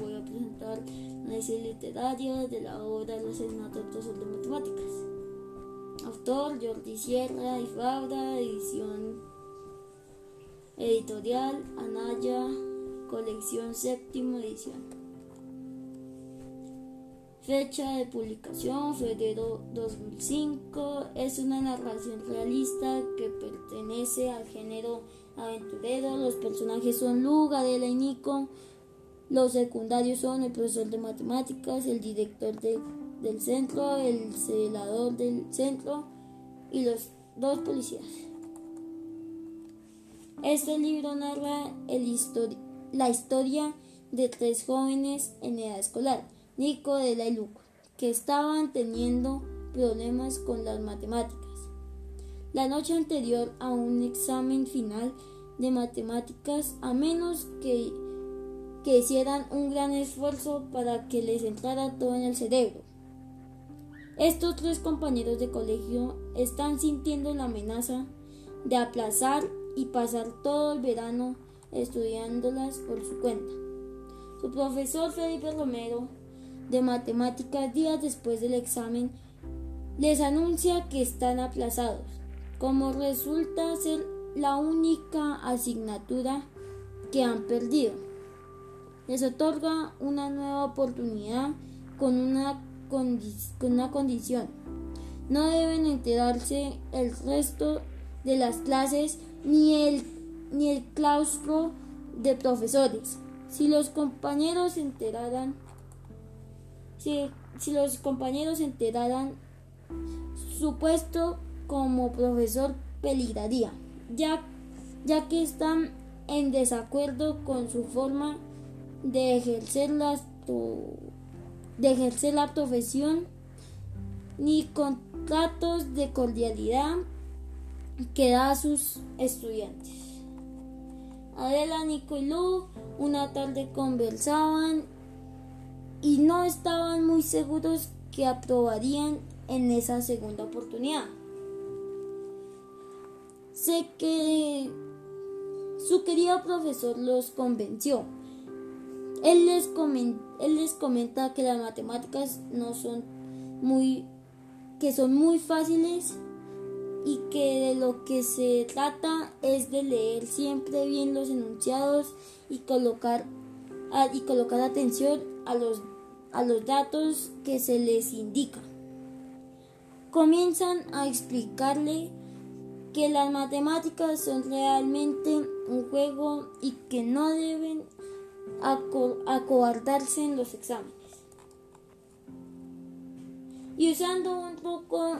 voy a presentar análisis literario de la obra Los asesinatos de matemáticas. Autor Jordi Sierra y Fabra, edición editorial Anaya, colección séptima edición. Fecha de publicación, febrero 2005. Es una narración realista que pertenece al género aventurero. Los personajes son Luga, y Nico. Los secundarios son el profesor de matemáticas, el director del centro, el celador del centro y los dos policías. Este libro narra la historia de tres jóvenes en edad escolar Nico de la Luca, que estaban teniendo problemas con las matemáticas. La noche anterior a un examen final de matemáticas, a menos que, que hicieran un gran esfuerzo para que les entrara todo en el cerebro. Estos tres compañeros de colegio están sintiendo la amenaza de aplazar y pasar todo el verano estudiándolas por su cuenta. Su profesor Felipe Romero de matemáticas días después del examen les anuncia que están aplazados. Como resulta ser la única asignatura que han perdido, les otorga una nueva oportunidad con una, con una condición. No deben enterarse el resto de las clases ni el, ni el claustro de profesores. Si los compañeros se enteraran si, los compañeros enteraran, su puesto como profesor peligraría, ya, ya que están en desacuerdo con su forma de ejercer, de ejercer la profesión ni contratos de cordialidad que da a sus estudiantes. Adela, Nico y Lu una tarde conversaban y no estaban muy seguros que aprobarían en esa segunda oportunidad. Sé que su querido profesor los convenció. Él les, él les comenta que las matemáticas no son muy que son muy fáciles y que de lo que se trata es de leer siempre bien los enunciados y colocar y colocar atención a los, a los datos que se les indica. Comienzan a explicarle que las matemáticas son realmente un juego y que no deben acobardarse en los exámenes. Y usando un poco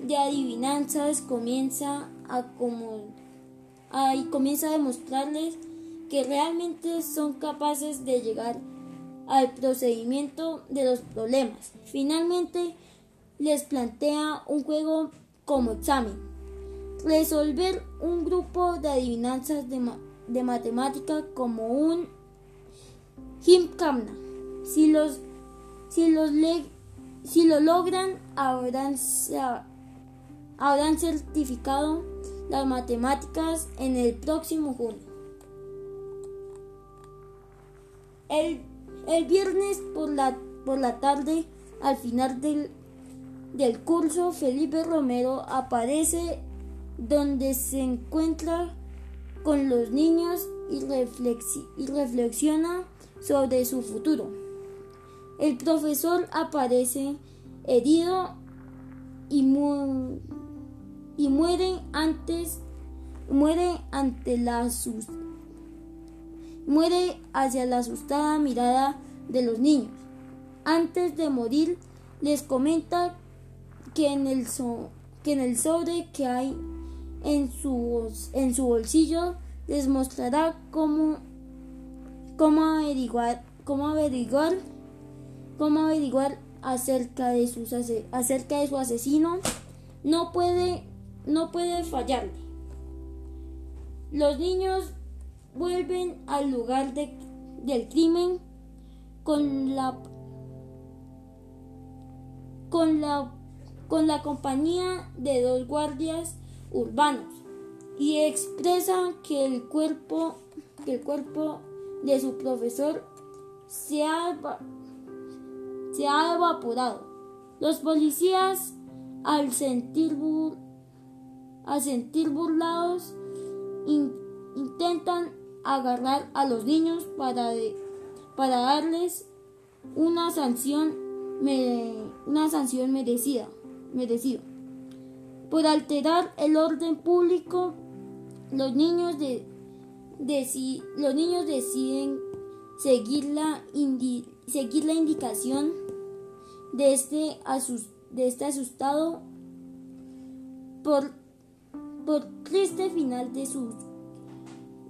de adivinanzas comienza a como y comienza a demostrarles que realmente son capaces de llegar al procedimiento de los problemas. Finalmente, les plantea un juego como examen. Resolver un grupo de adivinanzas de, matemática como un Himkamna. Si los, si los si lo logran, habrán, habrán certificado las matemáticas en el próximo junio. El, viernes por la, por la tarde, al final del, del curso, Felipe Romero aparece donde se encuentra con los niños y, y reflexiona sobre su futuro. El profesor aparece herido y, y muere antes muere ante la muere hacia la asustada mirada de los niños. Antes de morir, les comenta que en el, que en el sobre que hay en su, en su bolsillo les mostrará cómo, cómo averiguar, cómo averiguar, cómo averiguar acerca de, sus, acerca de su asesino. No puede, no puede fallarle. Los niños vuelven al lugar del crimen con la con la con la compañía de dos guardias urbanos y expresan que el cuerpo que el cuerpo de su profesor se ha, se ha evaporado. Los policías, al sentir, sentir burlados, intentan agarrar a los niños para, para darles una sanción, una sanción merecida, merecida. Por alterar el orden público, los niños, de, los niños deciden seguir la, seguir la indicación de este, de este asustado por, por triste final de su,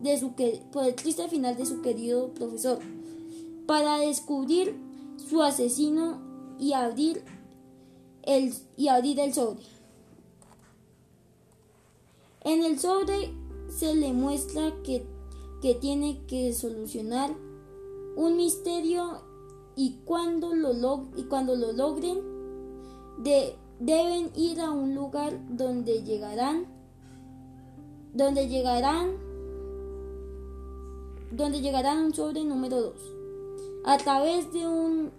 de su por el triste final de su querido profesor para descubrir su asesino y abrir el, y abrir el sobre. En el sobre se le muestra que, que tiene que solucionar un misterio y cuando lo, y cuando lo logren de, deben ir a un lugar donde llegarán donde llegarán donde llegarán un sobre número 2 a través de un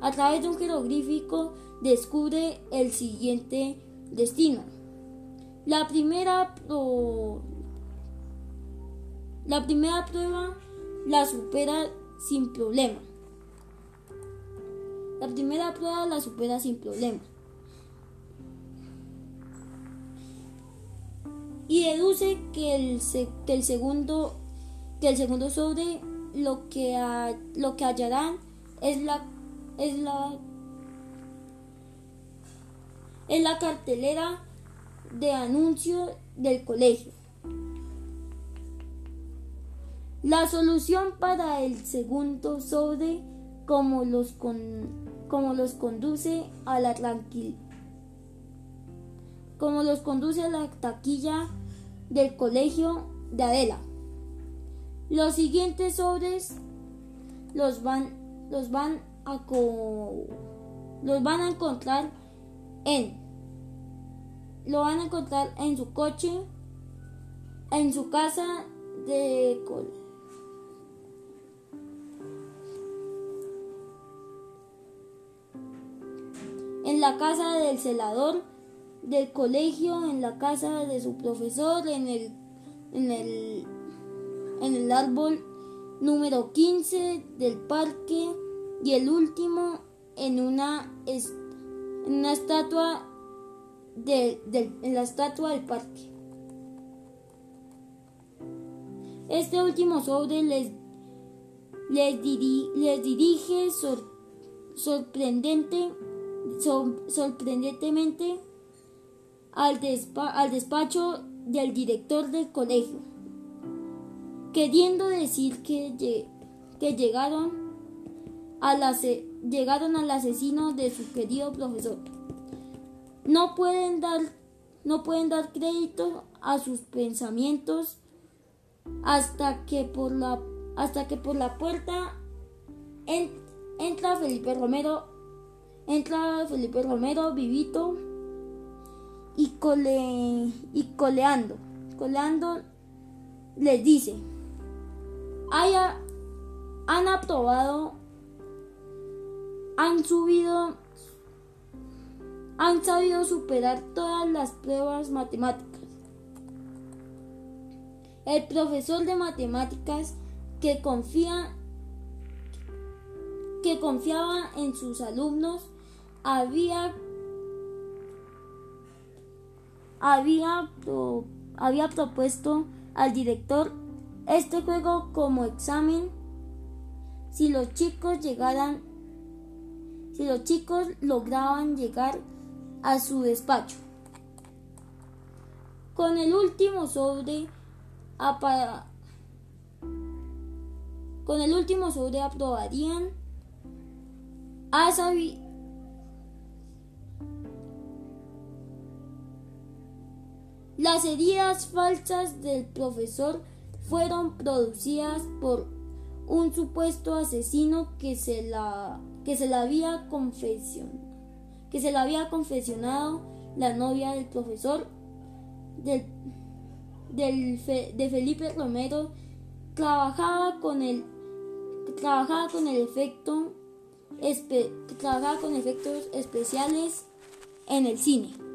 a través de un jeroglífico descubre el siguiente destino. La primera la primera prueba la supera sin problema. La primera prueba la supera sin problema. Y deduce que el, el segundo que el segundo sobre lo que lo que hallarán es la es la es la cartelera de anuncio del colegio. La solución para el segundo sobre como los, como los conduce a la tranquil como los conduce a la taquilla del colegio de Adela. Los siguientes sobres los van, los van a los van a encontrar en lo van a encontrar en su coche, en su casa de en la casa del celador del colegio, en la casa de su profesor, en el, en el, en el árbol número 15 del parque y el último en una, en una estatua de, en la estatua del parque. Este último sobre les, les, les dirige sorprendente sorprendentemente al, al despacho del director del colegio, queriendo decir que, que llegaron, al llegaron al asesino de su querido profesor. No pueden dar, no pueden dar crédito a sus pensamientos hasta que por la, hasta que por la puerta entra Felipe Romero Entra Felipe Romero, vivito y, cole, y coleando. Coleando les dice, haya, han aprobado, han subido, han sabido superar todas las pruebas matemáticas. El profesor de matemáticas que confía que confiaba en sus alumnos había, había, había propuesto al director este juego como examen. Si los chicos llegaran si los chicos lograban llegar a su despacho. Con el último sobre con el último sobre aprobarían. A, Las heridas falsas del profesor fueron producidas por un supuesto asesino que se la, que se la había que se la había confesionado la novia del profesor del, de Felipe Romero trabajaba con el trabajaba con el efecto trabajaba con efectos especiales en el cine.